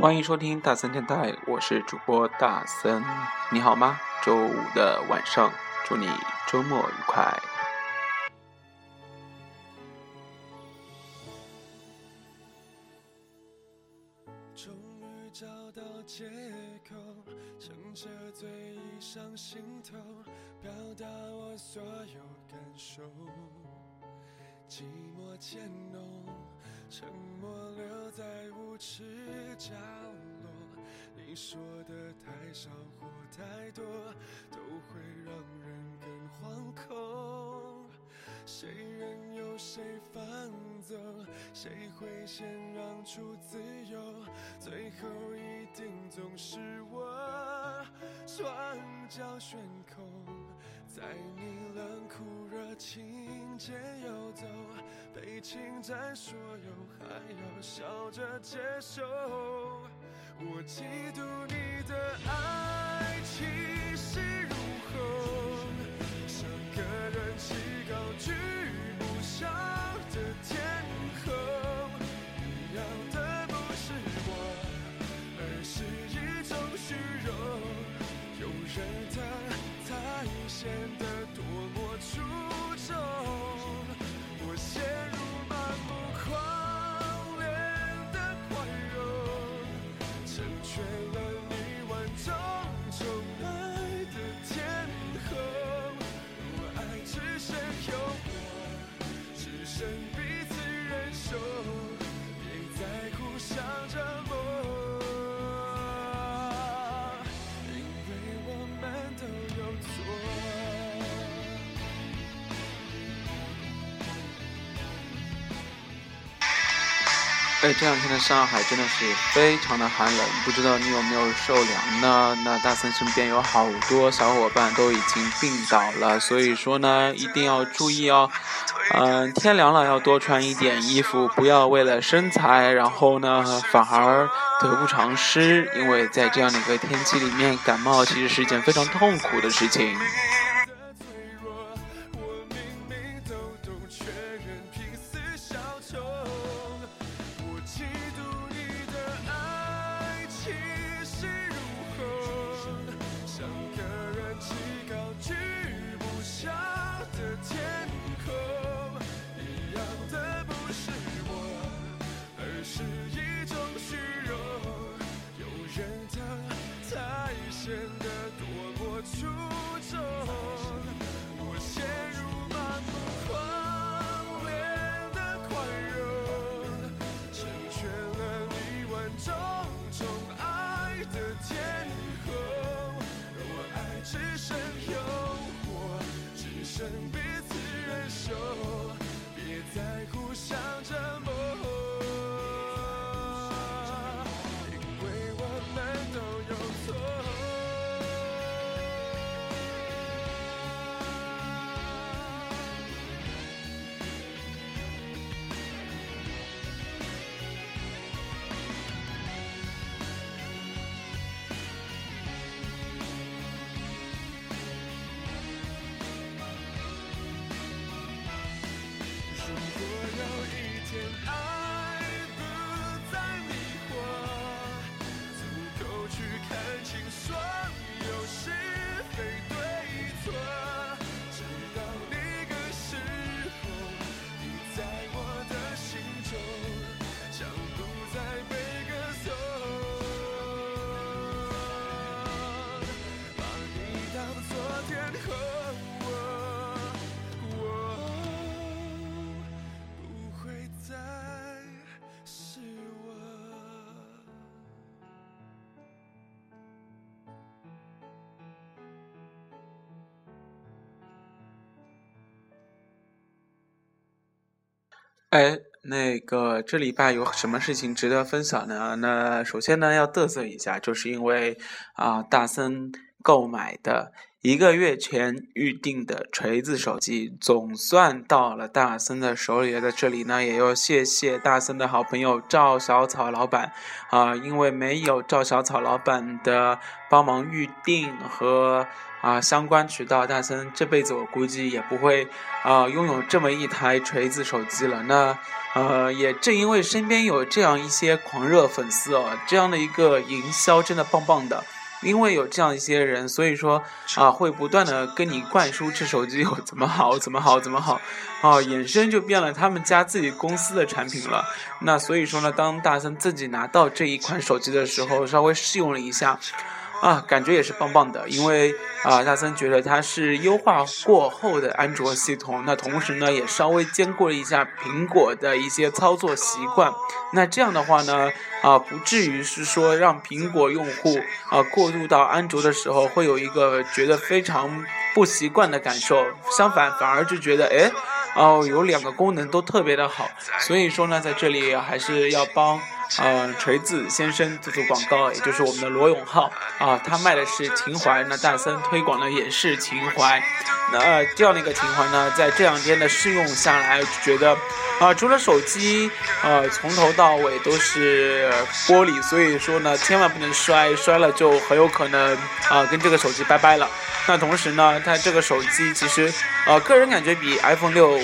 欢迎收听大森电台，我是主播大森，你好吗？周五的晚上，祝你周末愉快。终于找到借口，趁着醉意上心头，表达我所有感受。寂寞渐浓，沉默留在无耻角落。你说的太少或太多，都会让人更惶恐。谁任由谁放纵，谁会先让出自由？最后一定总是我双脚悬空，在你冷酷热情间游走，被侵占所有，还要笑着接受。我嫉妒你的爱气势哎，这两天的上海真的是非常的寒冷，不知道你有没有受凉呢？那大森身边有好多小伙伴都已经病倒了，所以说呢，一定要注意哦。嗯，天凉了要多穿一点衣服，不要为了身材，然后呢反而得不偿失，因为在这样的一个天气里面，感冒其实是一件非常痛苦的事情。哎，那个这礼拜有什么事情值得分享呢？那首先呢，要嘚瑟一下，就是因为啊、大森购买的一个月前预定的锤子手机总算到了大森的手里。在这里呢，也要谢谢大森的好朋友赵小草老板啊，因为没有赵小草老板的帮忙预定和啊相关渠道，大森这辈子我估计也不会啊拥有这么一台锤子手机了。那呃，也正因为身边有这样一些狂热粉丝哦，这样的一个营销真的棒棒的。因为有这样一些人，所以说啊，会不断的跟你灌输这手机有怎么好，怎么好，怎么好，啊，衍生就变了他们家自己公司的产品了。那所以说呢，当大森自己拿到这一款手机的时候，稍微试用了一下。啊，感觉也是棒棒的，因为啊，大森觉得它是优化过后的安卓系统，那同时呢，也稍微兼顾了一下苹果的一些操作习惯，那这样的话呢，啊，不至于是说让苹果用户啊过渡到安卓的时候会有一个觉得非常不习惯的感受，相反，反而就觉得哎。哦，有两个功能都特别的好，所以说呢，在这里还是要帮呃锤子先生做做广告，也就是我们的罗永浩啊，他卖的是情怀，那大森推广的也是情怀，那这样的一个情怀呢，在这两天的试用下来，觉得啊，除了手机呃从头到尾都是玻璃，所以说呢，千万不能摔，摔了就很有可能啊跟这个手机拜拜了。那同时呢，它这个手机其实，呃，个人感觉比 iPhone 六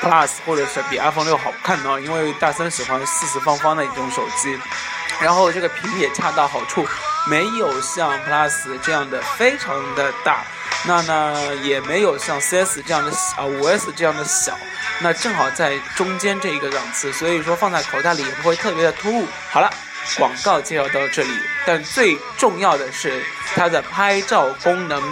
Plus 或者是比 iPhone 六好看呢，因为大森喜欢四四方方的一种手机，然后这个屏也恰到好处，没有像 Plus 这样的非常的大，那呢也没有像 CS 这样的啊五 S 这样的小，那正好在中间这一个档次，所以说放在口袋里也不会特别的突兀。好了。广告介绍到这里，但最重要的是它的拍照功能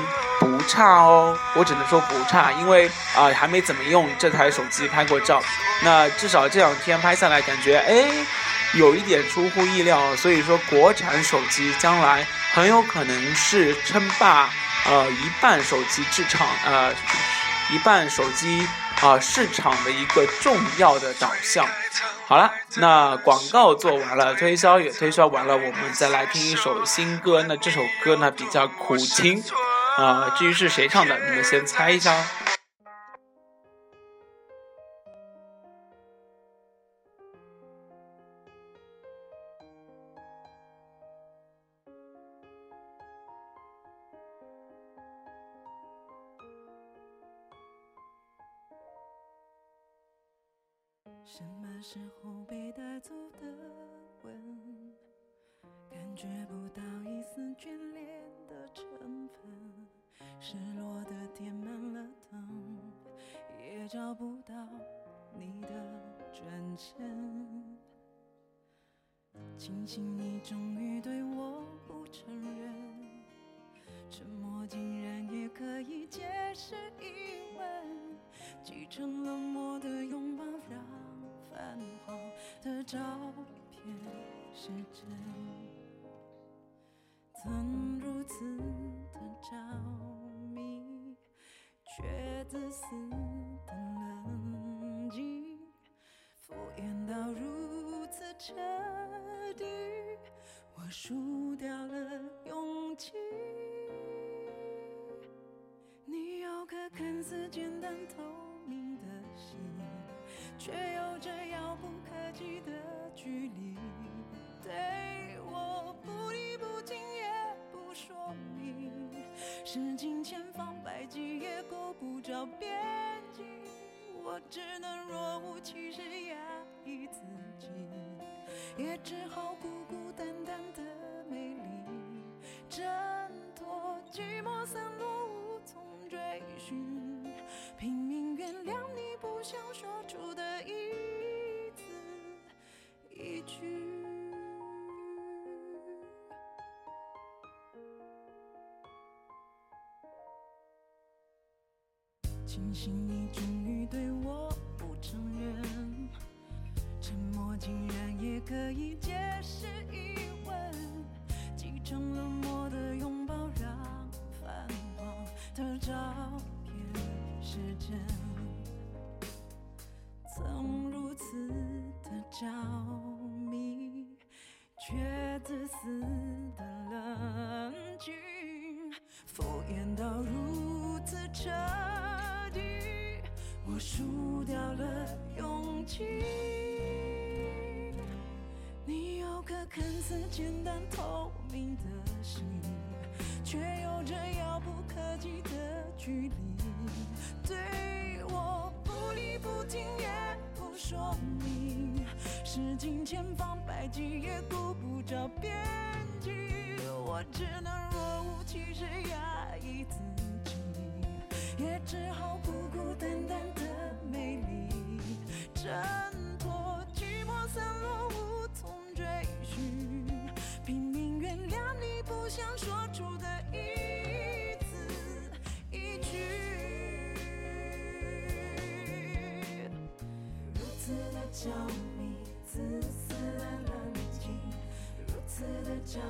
不差哦，我只能说不差，因为啊还没怎么用这台手机拍过照，那至少这两天拍下来感觉哎有一点出乎意料，所以说国产手机将来很有可能是称霸呃一半手机市场呃一半手机啊市场的一个重要的导向。好了，那广告做完了，推销也推销完了，我们再来听一首新歌。那这首歌呢比较苦情，啊，至于是谁唱的，你们先猜一下。什么时候被找不到你的转身。庆幸你终于对我不承认，沉默竟然也可以解释疑问，继承冷漠的拥抱让。泛黄的照片失真，曾如此的着，却自私的冷静，敷衍到如此彻底，我输掉了勇气。你有颗看似简单透明的心。却有着遥不可及的距离，对我不离不弃也不说明，诗经千方百计也够不着边际，我只能若无其事压抑自己，也只好孤孤单单的美丽，挣脱寂寞散落无从追寻，拼命原谅你不想说出的。一字一句幸你终于对我不承认，沉默竟然也可以解释疑问，继承冷漠的拥抱让泛黄的照片是真，曾如此的着迷，却自私的冷静，敷衍到如。我输掉了勇气。你有颗看似简单透明的心，却有着遥不可及的距离。对我不离不弃也不说明，使尽千方百计也顾不着边际，我只能若无其事压抑自己，也只好孤孤单单的美丽，挣脱寂寞散落无从追寻，拼命原谅你不想说出的一字一句。如此的着迷，自私的冷静，如此的着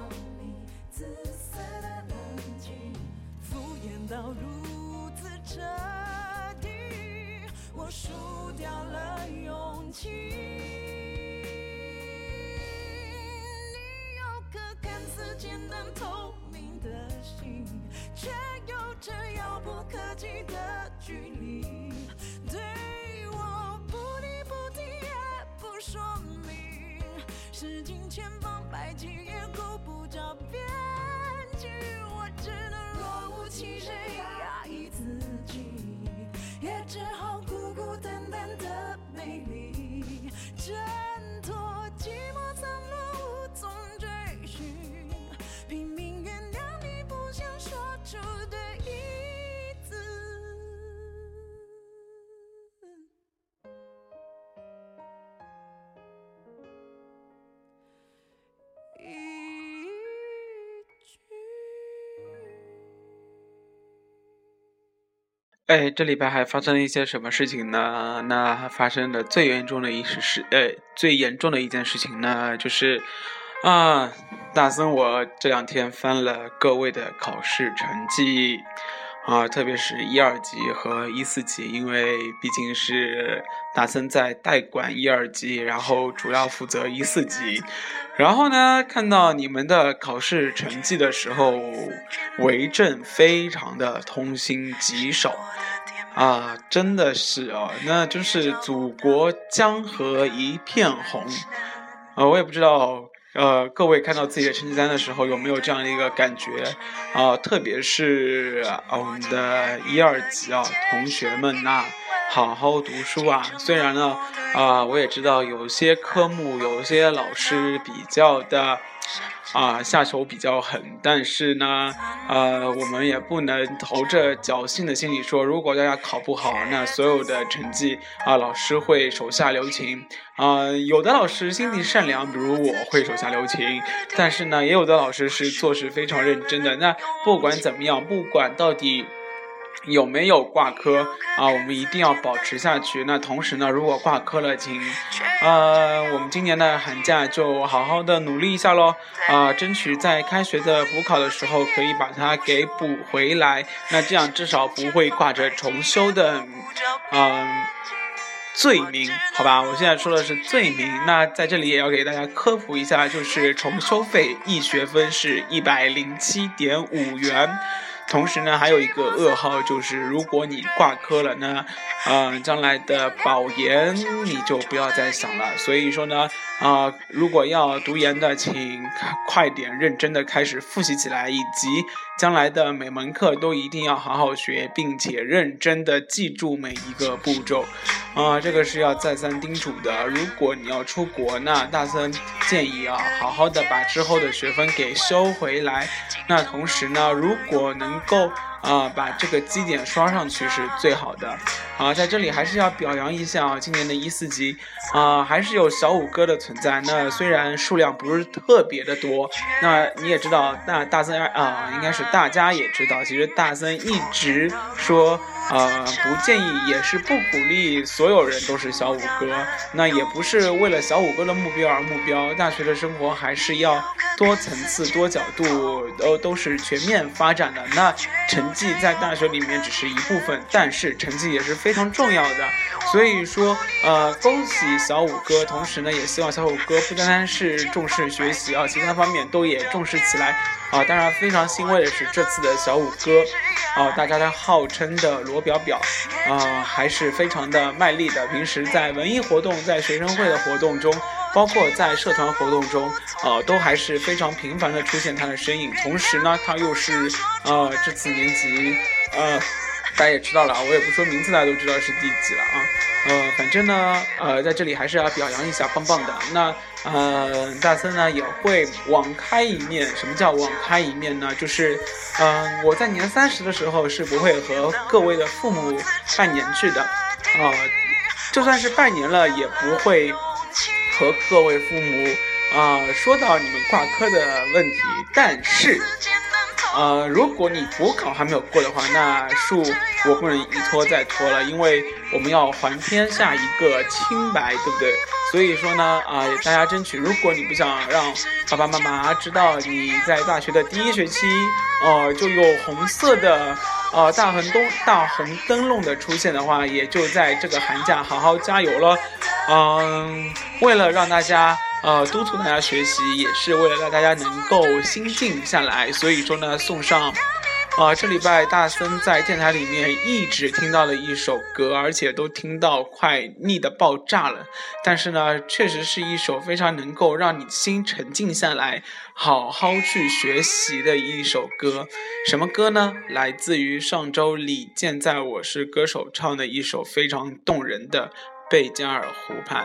使尽千方百计也顾不着边际，我只能若无其事压抑自己，也只好孤孤单单的美丽，这哎，这礼拜还发生了一些什么事情呢？那发生的最严重的一事是，呃，最严重的一件事情呢，就是，啊，大森我这两天翻了各位的考试成绩，啊，特别是一二级和一四级，因为毕竟是大森在代管一二级，然后主要负责一四级。然后呢，看到你们的考试成绩的时候，为政非常的痛心疾首啊，真的是哦，那就是祖国江河一片红。啊，我也不知道，呃，各位看到自己的成绩单的时候有没有这样的一个感觉啊、特别是啊我们的一二级啊，同学们呐、好好读书啊。虽然呢，啊、我也知道有些科目有些老师比较的。啊，下手比较狠，但是呢，呃，我们也不能投着侥幸的心理说，如果大家考不好，那所有的成绩啊，老师会手下留情。啊、有的老师心地善良，比如我会手下留情，但是呢，也有的老师是做事非常认真的。那不管怎么样，不管到底。有没有挂科啊？我们一定要保持下去。那同时呢，如果挂科了，请，呃，我们今年的寒假就好好的努力一下喽。啊、争取在开学的补考的时候可以把它给补回来。那这样至少不会挂着重修的，嗯、罪名，好吧？我现在说的是罪名。那在这里也要给大家科普一下，就是重修费一学分是一百零七点五元。同时呢，还有一个噩耗，就是如果你挂科了呢，呃，将来的保研你就不要再想了。所以说呢，啊、如果要读研的，请快点认真的开始复习起来，以及将来的每门课都一定要好好学，并且认真的记住每一个步骤。啊、这个是要再三叮嘱的。如果你要出国，那大森建议啊，好好的把之后的学分给收回来。那同时呢，如果能够啊、把这个基点刷上去是最好的。啊，在这里还是要表扬一下啊，今年的一四级啊，还是有小五哥的存在。那虽然数量不是特别的多，那你也知道，那大森啊，应该是大家也知道，其实大森一直说。呃，不建议，也是不鼓励所有人都是小五哥。那也不是为了小五哥的目标而目标。大学的生活还是要多层次、多角度，都都是全面发展的。那成绩在大学里面只是一部分，但是成绩也是非常重要的。所以说，呃，恭喜小五哥，同时呢，也希望小五哥不单单是重视学习啊，其他方面都也重视起来啊。当然，非常欣慰的是，这次的小五哥，啊，大家的号称的罗表表，啊，还是非常的卖力的。平时在文艺活动、在学生会的活动中。包括在社团活动中，呃，都还是非常频繁的出现他的身影。同时呢，他又是呃这次年级，呃，大家也知道了，我也不说名字，大家都知道是第几了啊。呃，反正呢，呃，在这里还是要表扬一下，棒棒的。那呃，大森呢也会网开一面。什么叫网开一面呢？就是，嗯，我在年三十的时候是不会和各位的父母拜年去的，啊，就算是拜年了，也不会。和各位父母啊，说到你们挂科的问题，但是，呃，如果你补考还没有过的话，那恕我不能一拖再拖了，因为我们要还天下一个清白，对不对？所以说呢，啊，大家争取，如果你不想让爸爸妈妈知道你在大学的第一学期，哦，就有红色的。呃，大红灯大红灯笼的出现的话，也就在这个寒假好好加油了。嗯，为了让大家呃督促大家学习，也是为了让大家能够心静下来，所以说呢，送上。啊，这礼拜大森在电台里面一直听到了一首歌，而且都听到快腻的爆炸了。但是呢，确实是一首非常能够让你心沉静下来，好好去学习的一首歌。什么歌呢？来自于上周李健在《我是歌手》唱的一首非常动人的《贝加尔湖畔》。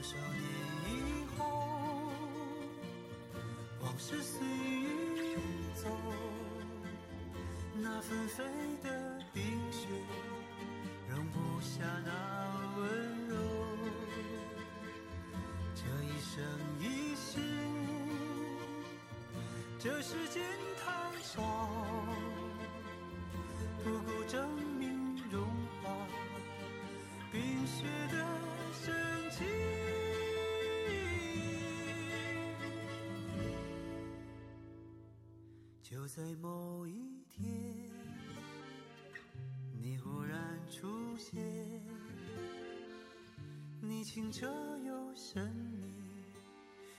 多少年以后，往事随云走，那纷飞的冰雪，容不下那温柔。这一生一世，这世间在某一天，你忽然出现，你清澈又神秘，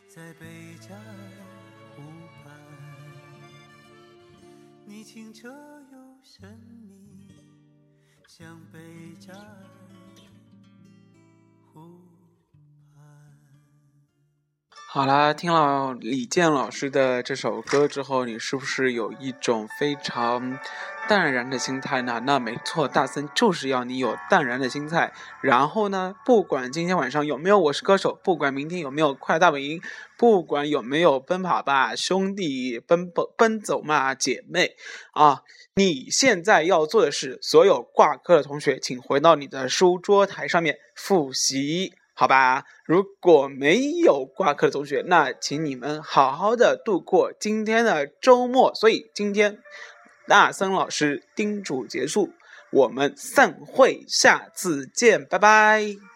在贝加尔湖畔。你清澈又神秘，像贝加尔好啦，听了李健老师的这首歌之后，你是不是有一种非常淡然的心态呢？那没错，大森就是要你有淡然的心态。然后呢，不管今天晚上有没有《我是歌手》，不管明天有没有《快乐大本营》，不管有没有《奔跑吧兄弟》、奔奔奔走嘛姐妹啊，你现在要做的是，所有挂科的同学，请回到你的书桌台上面复习。好吧，如果没有挂科的同学，那请你们好好的度过今天的周末。所以今天大森老师叮嘱结束，我们散会，下次见，拜拜。